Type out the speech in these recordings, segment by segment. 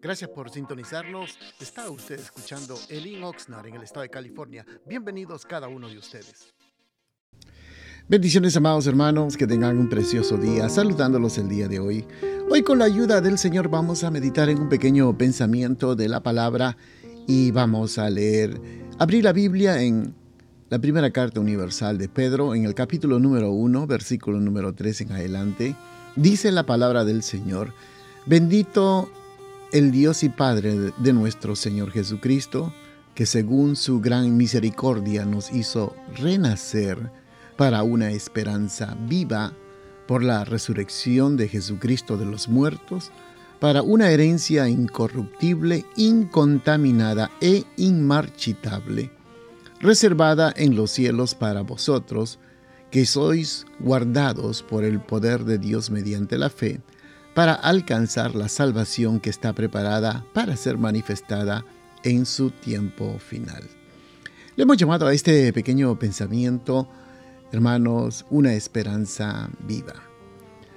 Gracias por sintonizarnos. Está usted escuchando Elin Oxnard en el estado de California. Bienvenidos cada uno de ustedes. Bendiciones, amados hermanos, que tengan un precioso día, saludándolos el día de hoy. Hoy con la ayuda del Señor vamos a meditar en un pequeño pensamiento de la palabra y vamos a leer, abrir la Biblia en la primera carta universal de Pedro, en el capítulo número 1, versículo número 3 en adelante. Dice la palabra del Señor, bendito el Dios y Padre de nuestro Señor Jesucristo, que según su gran misericordia nos hizo renacer para una esperanza viva por la resurrección de Jesucristo de los muertos, para una herencia incorruptible, incontaminada e inmarchitable, reservada en los cielos para vosotros, que sois guardados por el poder de Dios mediante la fe, para alcanzar la salvación que está preparada para ser manifestada en su tiempo final. Le hemos llamado a este pequeño pensamiento, hermanos, una esperanza viva.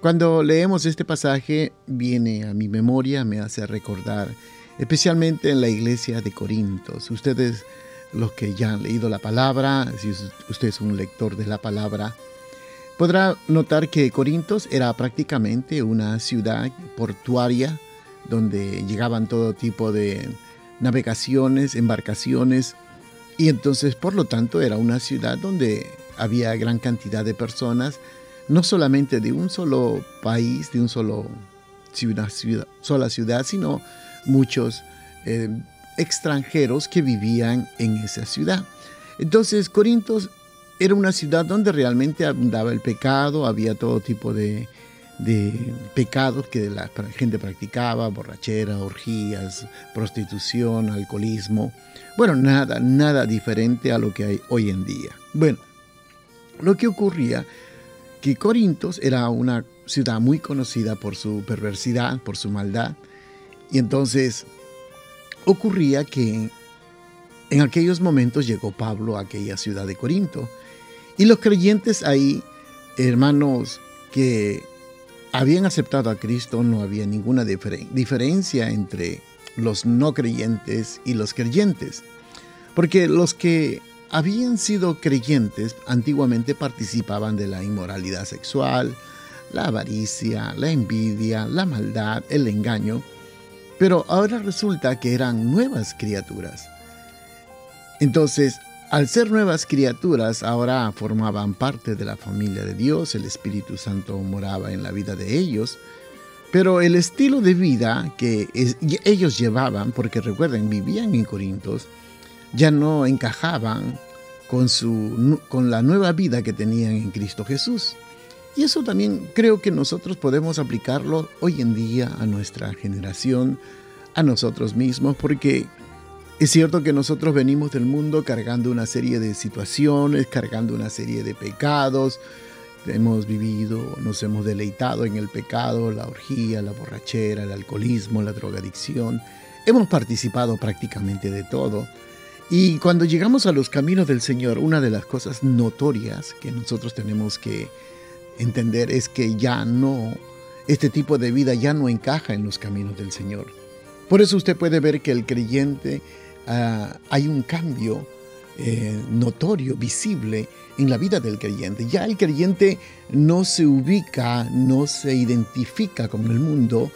Cuando leemos este pasaje viene a mi memoria, me hace recordar, especialmente en la iglesia de Corintios. Ustedes, los que ya han leído la palabra, si usted es un lector de la palabra, Podrá notar que Corintos era prácticamente una ciudad portuaria donde llegaban todo tipo de navegaciones, embarcaciones, y entonces por lo tanto era una ciudad donde había gran cantidad de personas, no solamente de un solo país, de un solo ciudad, sola ciudad, sino muchos eh, extranjeros que vivían en esa ciudad. Entonces Corintos era una ciudad donde realmente abundaba el pecado, había todo tipo de, pecados que la gente practicaba, borrachera, orgías, prostitución, alcoholismo. Bueno, nada, nada diferente a lo que hay hoy en día. Bueno, lo que ocurría que Corintos era una ciudad muy conocida por su perversidad, por su maldad, y entonces ocurría que en aquellos momentos llegó Pablo a aquella ciudad de Corinto y los creyentes ahí, hermanos, que habían aceptado a Cristo, no había ninguna diferencia entre los no creyentes y los creyentes. Porque los que habían sido creyentes antiguamente participaban de la inmoralidad sexual, la avaricia, la envidia, la maldad, el engaño, pero ahora resulta que eran nuevas criaturas. Entonces, al ser nuevas criaturas, ahora formaban parte de la familia de Dios, el Espíritu Santo moraba en la vida de ellos, pero el estilo de vida que ellos llevaban, porque recuerden, vivían en Corintios, ya no encajaban con, con la nueva vida que tenían en Cristo Jesús. Y eso también creo que nosotros podemos aplicarlo hoy en día a nuestra generación, a nosotros mismos, porque es cierto que nosotros venimos del mundo cargando una serie de situaciones, cargando una serie de pecados. Hemos vivido, nos hemos deleitado en el pecado, la orgía, la borrachera, el alcoholismo, la drogadicción. Hemos participado prácticamente de todo. Y cuando llegamos a los caminos del Señor, una de las cosas notorias que nosotros tenemos que entender es que ya no, este tipo de vida ya no encaja en los caminos del Señor. Por eso usted puede ver que el creyente Ah, hay un cambio eh, notorio, visible en la vida del creyente. Ya el creyente no se ubica, no se identifica con el mundo,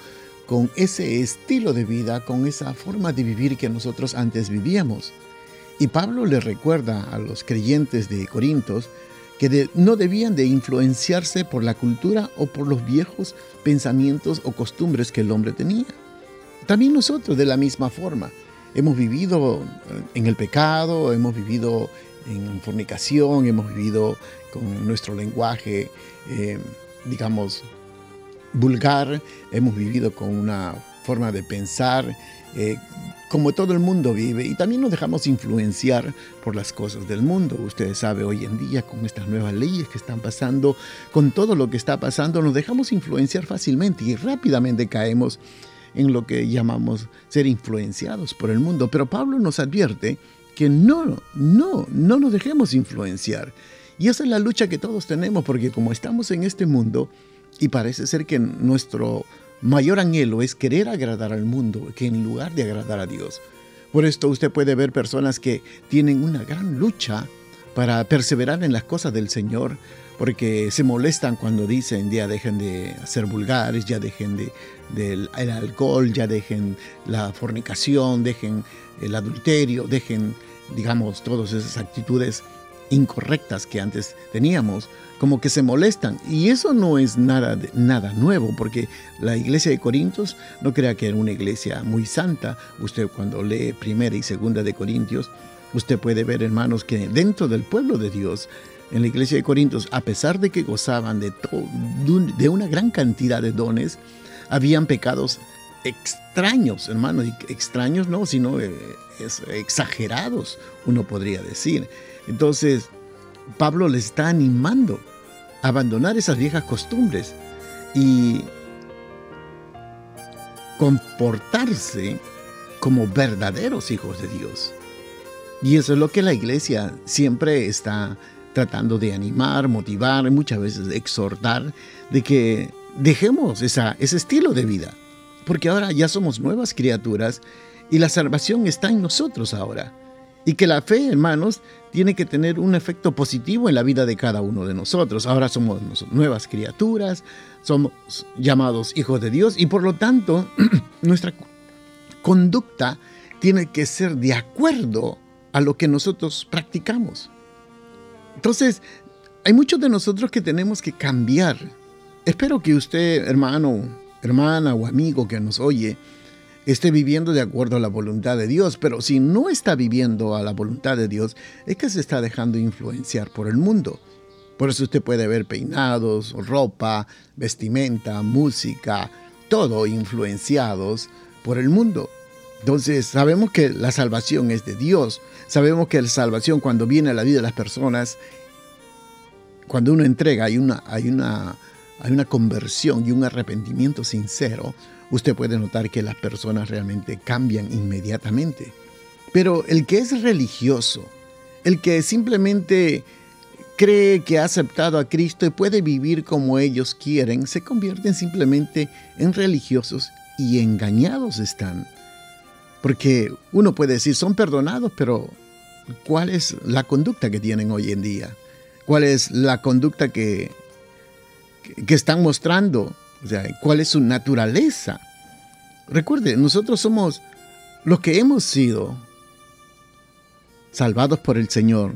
con ese estilo de vida, con esa forma de vivir que nosotros antes vivíamos. Y Pablo le recuerda a los creyentes de Corintios que no debían de influenciarse por la cultura o por los viejos pensamientos o costumbres que el hombre tenía. También nosotros de la misma forma hemos vivido en el pecado, hemos vivido en fornicación, hemos vivido con nuestro lenguaje, eh, digamos, vulgar, hemos vivido con una forma de pensar eh, como todo el mundo vive y también nos dejamos influenciar por las cosas del mundo. Ustedes saben, hoy en día con estas nuevas leyes que están pasando, con todo lo que está pasando, nos dejamos influenciar fácilmente y rápidamente caemos en lo que llamamos ser influenciados por el mundo. Pero Pablo nos advierte que no, no, no nos dejemos influenciar. Y esa es la lucha que todos tenemos, porque como estamos en este mundo, y parece ser que nuestro mayor anhelo es querer agradar al mundo que en lugar de agradar a Dios. Por esto usted puede ver personas que tienen una gran lucha para perseverar en las cosas del Señor, porque se molestan cuando dicen ya dejen de ser vulgares, ya dejen de, del el alcohol, ya dejen la fornicación, dejen el adulterio, dejen, digamos, todas esas actitudes incorrectas que antes teníamos, como que se molestan. Y eso no es nada, nada nuevo, porque la iglesia de Corintios no crea que era una iglesia muy santa. Usted cuando lee primera y segunda de Corintios, usted puede ver, hermanos, que dentro del pueblo de Dios, en la iglesia de Corintios, a pesar de que gozaban de, de una gran cantidad de dones, habían pecados extraños, hermanos, extraños no, sino eh, exagerados, uno podría decir. Entonces, Pablo les está animando a abandonar esas viejas costumbres y comportarse como verdaderos hijos de Dios. Y eso es lo que la iglesia siempre está tratando de animar, motivar, muchas veces exhortar, de que dejemos ese estilo de vida. Porque ahora ya somos nuevas criaturas y la salvación está en nosotros ahora. Y que la fe, hermanos, tiene que tener un efecto positivo en la vida de cada uno de nosotros. Ahora somos nuevas criaturas, somos llamados hijos de Dios y por lo tanto nuestra conducta tiene que ser de acuerdo a lo que nosotros practicamos. Entonces, hay muchos de nosotros que tenemos que cambiar. Espero que usted, hermano, hermana o amigo que nos oye, esté viviendo de acuerdo a la voluntad de Dios, pero si no está viviendo a la voluntad de Dios, es que se está dejando influenciar por el mundo. Por eso usted puede ver peinados, ropa, vestimenta, música, todo influenciados por el mundo. Entonces sabemos que la salvación es de Dios. Sabemos que la salvación cuando viene a la vida de las personas, cuando uno entrega, hay una, hay una, hay una conversión y un arrepentimiento sincero, usted puede notar que las personas realmente cambian inmediatamente. Pero el que es religioso, el que simplemente cree que ha aceptado a Cristo y puede vivir como ellos quieren, se convierten simplemente en religiosos y engañados están. Porque uno puede decir, son perdonados, pero ¿cuál es la conducta que tienen hoy en día? ¿Cuál es la conducta que, que, están mostrando? O sea, ¿cuál es su naturaleza? Recuerde, nosotros somos los que hemos sido salvados por el Señor,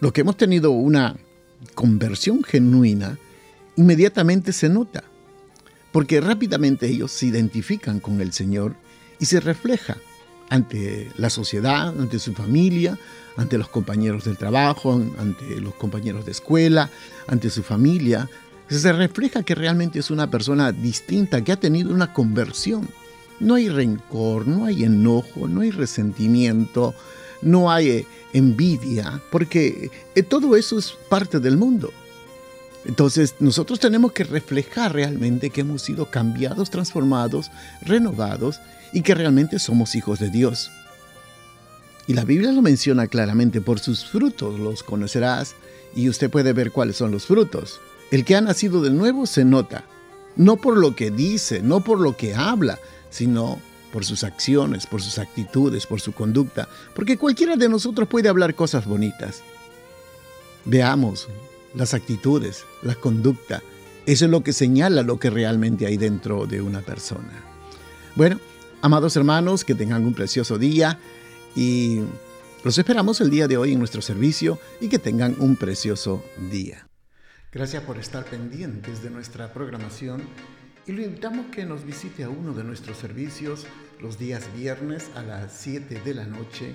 los que hemos tenido una conversión genuina, inmediatamente se nota, porque rápidamente ellos se identifican con el Señor y se refleja ante la sociedad, ante su familia, ante los compañeros del trabajo, ante los compañeros de escuela, ante su familia. Se refleja que realmente es una persona distinta, que ha tenido una conversión. No hay rencor, no hay enojo, no hay resentimiento, no hay eh, envidia, porque eh, todo eso es parte del mundo. Entonces nosotros tenemos que reflejar realmente que hemos sido cambiados, transformados, renovados y que realmente somos hijos de Dios. Y la Biblia lo menciona claramente, por sus frutos los conocerás y usted puede ver cuáles son los frutos. El que ha nacido de nuevo se nota, no por lo que dice, no por lo que habla, sino por sus acciones, por sus actitudes, por su conducta, porque cualquiera de nosotros puede hablar cosas bonitas. Veamos las actitudes, la conducta. Eso es lo que señala lo que realmente hay dentro de una persona. Bueno, amados hermanos, que tengan un precioso día y los esperamos el día de hoy en nuestro servicio y que tengan un precioso día. Gracias por estar pendientes de nuestra programación y lo invitamos que nos visite a uno de nuestros servicios los días viernes a las 7 de la noche